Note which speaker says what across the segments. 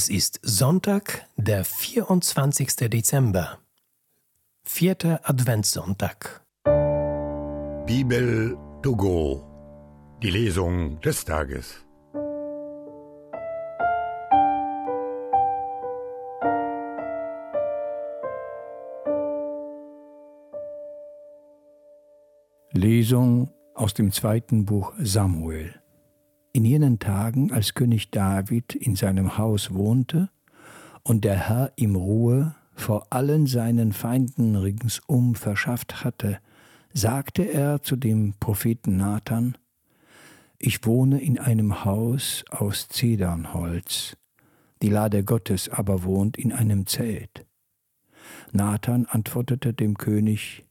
Speaker 1: Es ist Sonntag, der 24. Dezember. Vierter Adventssonntag.
Speaker 2: Bibel to go. Die Lesung des Tages.
Speaker 3: Lesung aus dem zweiten Buch Samuel. In jenen Tagen, als König David in seinem Haus wohnte und der Herr ihm Ruhe vor allen seinen Feinden ringsum verschafft hatte, sagte er zu dem Propheten Nathan, Ich wohne in einem Haus aus Zedernholz, die Lade Gottes aber wohnt in einem Zelt. Nathan antwortete dem König,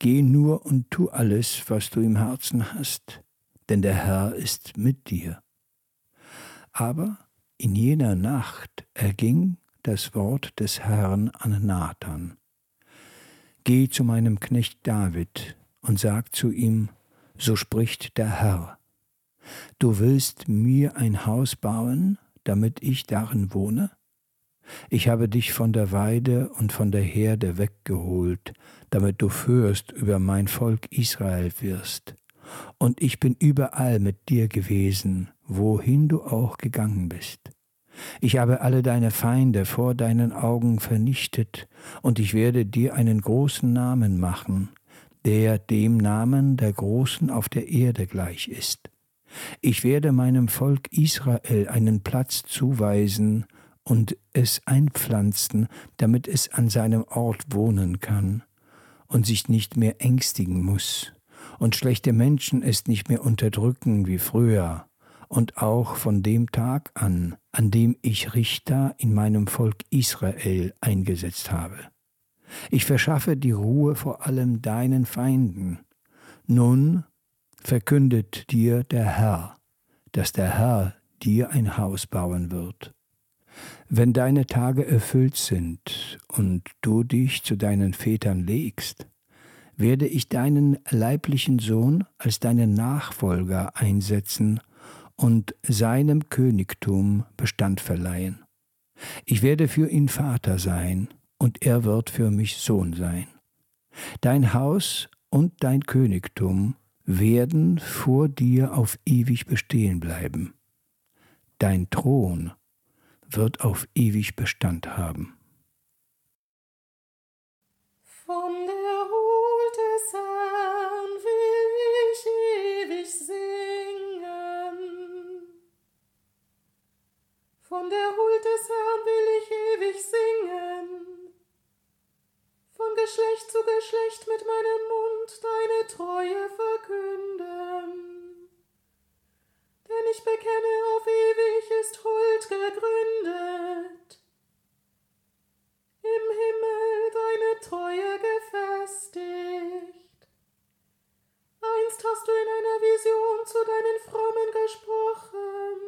Speaker 3: Geh nur und tu alles, was du im Herzen hast, denn der Herr ist mit dir. Aber in jener Nacht erging das Wort des Herrn an Nathan. Geh zu meinem Knecht David und sag zu ihm, so spricht der Herr. Du willst mir ein Haus bauen, damit ich darin wohne? Ich habe dich von der Weide und von der Herde weggeholt, damit du Fürst über mein Volk Israel wirst. Und ich bin überall mit dir gewesen, wohin du auch gegangen bist. Ich habe alle deine Feinde vor deinen Augen vernichtet, und ich werde dir einen großen Namen machen, der dem Namen der Großen auf der Erde gleich ist. Ich werde meinem Volk Israel einen Platz zuweisen, und es einpflanzen, damit es an seinem Ort wohnen kann und sich nicht mehr ängstigen muss und schlechte Menschen es nicht mehr unterdrücken wie früher und auch von dem Tag an, an dem ich Richter in meinem Volk Israel eingesetzt habe. Ich verschaffe die Ruhe vor allem deinen Feinden. Nun verkündet dir der Herr, dass der Herr dir ein Haus bauen wird. Wenn deine Tage erfüllt sind und du dich zu deinen Vätern legst, werde ich deinen leiblichen Sohn als deinen Nachfolger einsetzen und seinem Königtum Bestand verleihen. Ich werde für ihn Vater sein, und er wird für mich Sohn sein. Dein Haus und dein Königtum werden vor dir auf ewig bestehen bleiben. Dein Thron wird auf ewig Bestand haben.
Speaker 4: Von der Huld des Herrn will ich ewig singen. Von Geschlecht zu Geschlecht mit meinem Mund deine Treue verkünden denn ich bekenne, auf ewig ist Huld gegründet. Im Himmel deine Treue gefestigt. Einst hast du in einer Vision zu deinen Frommen gesprochen.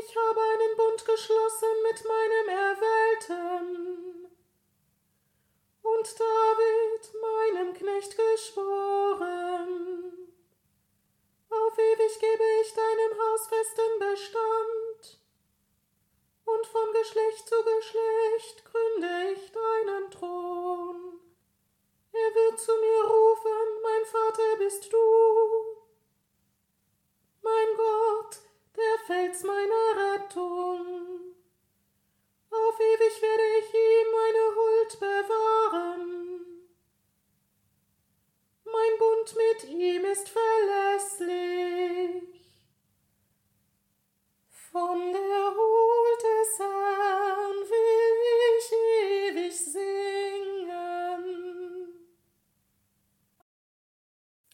Speaker 4: Ich habe einen geschlossen mit meinem Erwählten. Und David, meinem Knecht, geschworen. Auf ewig gebe ich deinem Haus festen Bestand. Und von Geschlecht zu Geschlecht gründe ich deinen Thron. Er wird zu mir rufen, mein Vater bist du.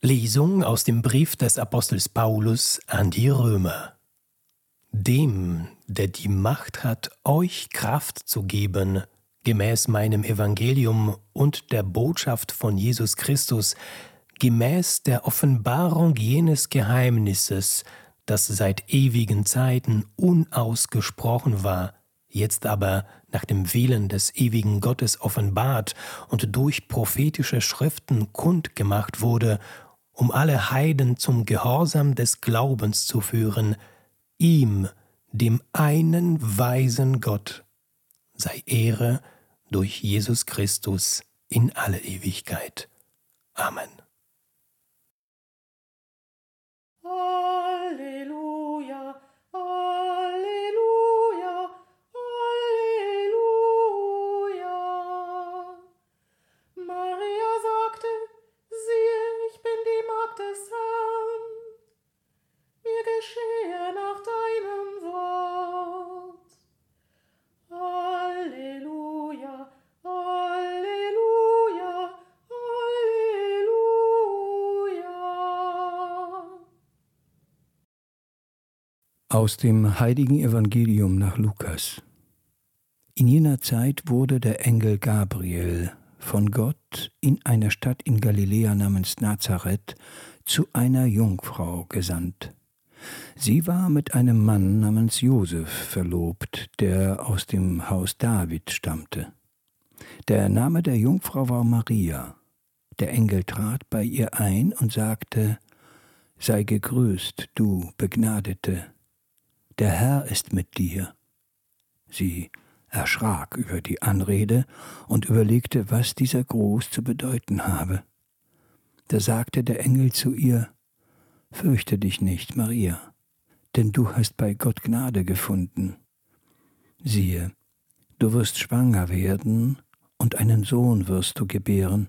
Speaker 1: Lesung aus dem Brief des Apostels Paulus an die Römer. Dem, der die Macht hat, euch Kraft zu geben, gemäß meinem Evangelium und der Botschaft von Jesus Christus, gemäß der Offenbarung jenes Geheimnisses, das seit ewigen Zeiten unausgesprochen war, jetzt aber nach dem Willen des ewigen Gottes offenbart und durch prophetische Schriften kundgemacht wurde, um alle Heiden zum Gehorsam des Glaubens zu führen, ihm, dem einen weisen Gott, sei Ehre durch Jesus Christus in alle Ewigkeit. Amen.
Speaker 3: Aus dem heiligen Evangelium nach Lukas. In jener Zeit wurde der Engel Gabriel von Gott in einer Stadt in Galiläa namens Nazareth zu einer Jungfrau gesandt. Sie war mit einem Mann namens Josef verlobt, der aus dem Haus David stammte. Der Name der Jungfrau war Maria. Der Engel trat bei ihr ein und sagte, Sei gegrüßt, du Begnadete, der Herr ist mit dir. Sie erschrak über die Anrede und überlegte, was dieser Gruß zu bedeuten habe. Da sagte der Engel zu ihr, Fürchte dich nicht, Maria, denn du hast bei Gott Gnade gefunden. Siehe, du wirst schwanger werden und einen Sohn wirst du gebären,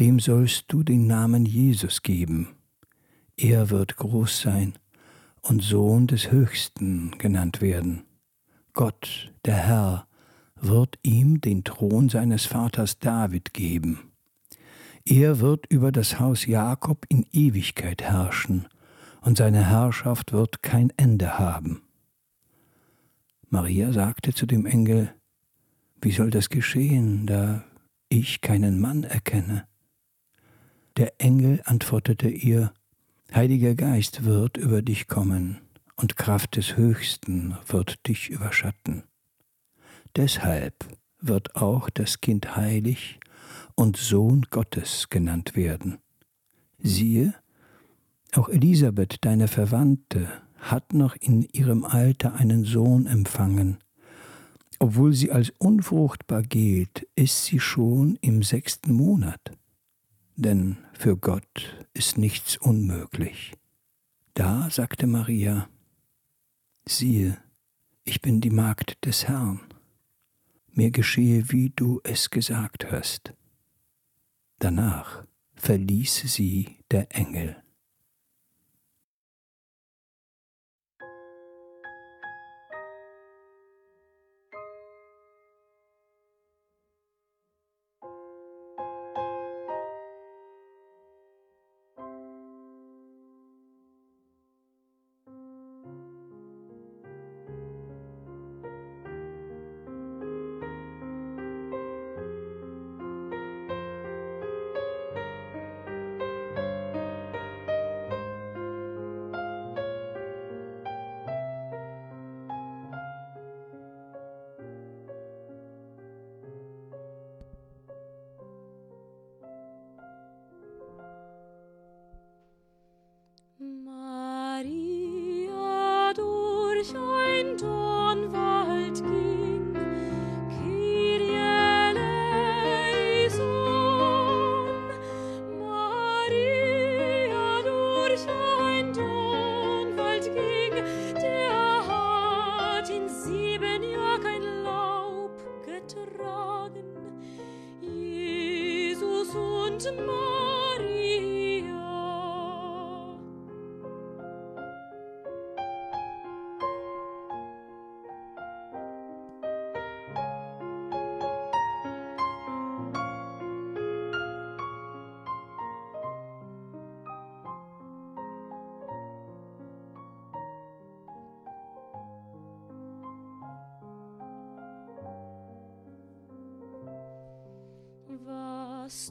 Speaker 3: dem sollst du den Namen Jesus geben. Er wird groß sein und Sohn des Höchsten genannt werden. Gott, der Herr, wird ihm den Thron seines Vaters David geben. Er wird über das Haus Jakob in Ewigkeit herrschen, und seine Herrschaft wird kein Ende haben. Maria sagte zu dem Engel, Wie soll das geschehen, da ich keinen Mann erkenne? Der Engel antwortete ihr, Heiliger Geist wird über dich kommen und Kraft des Höchsten wird dich überschatten. Deshalb wird auch das Kind heilig und Sohn Gottes genannt werden. Siehe, auch Elisabeth, deine Verwandte, hat noch in ihrem Alter einen Sohn empfangen. Obwohl sie als unfruchtbar gilt, ist sie schon im sechsten Monat denn für Gott ist nichts unmöglich. Da sagte Maria, siehe, ich bin die Magd des Herrn, mir geschehe, wie du es gesagt hast. Danach verließ sie der Engel.
Speaker 5: Was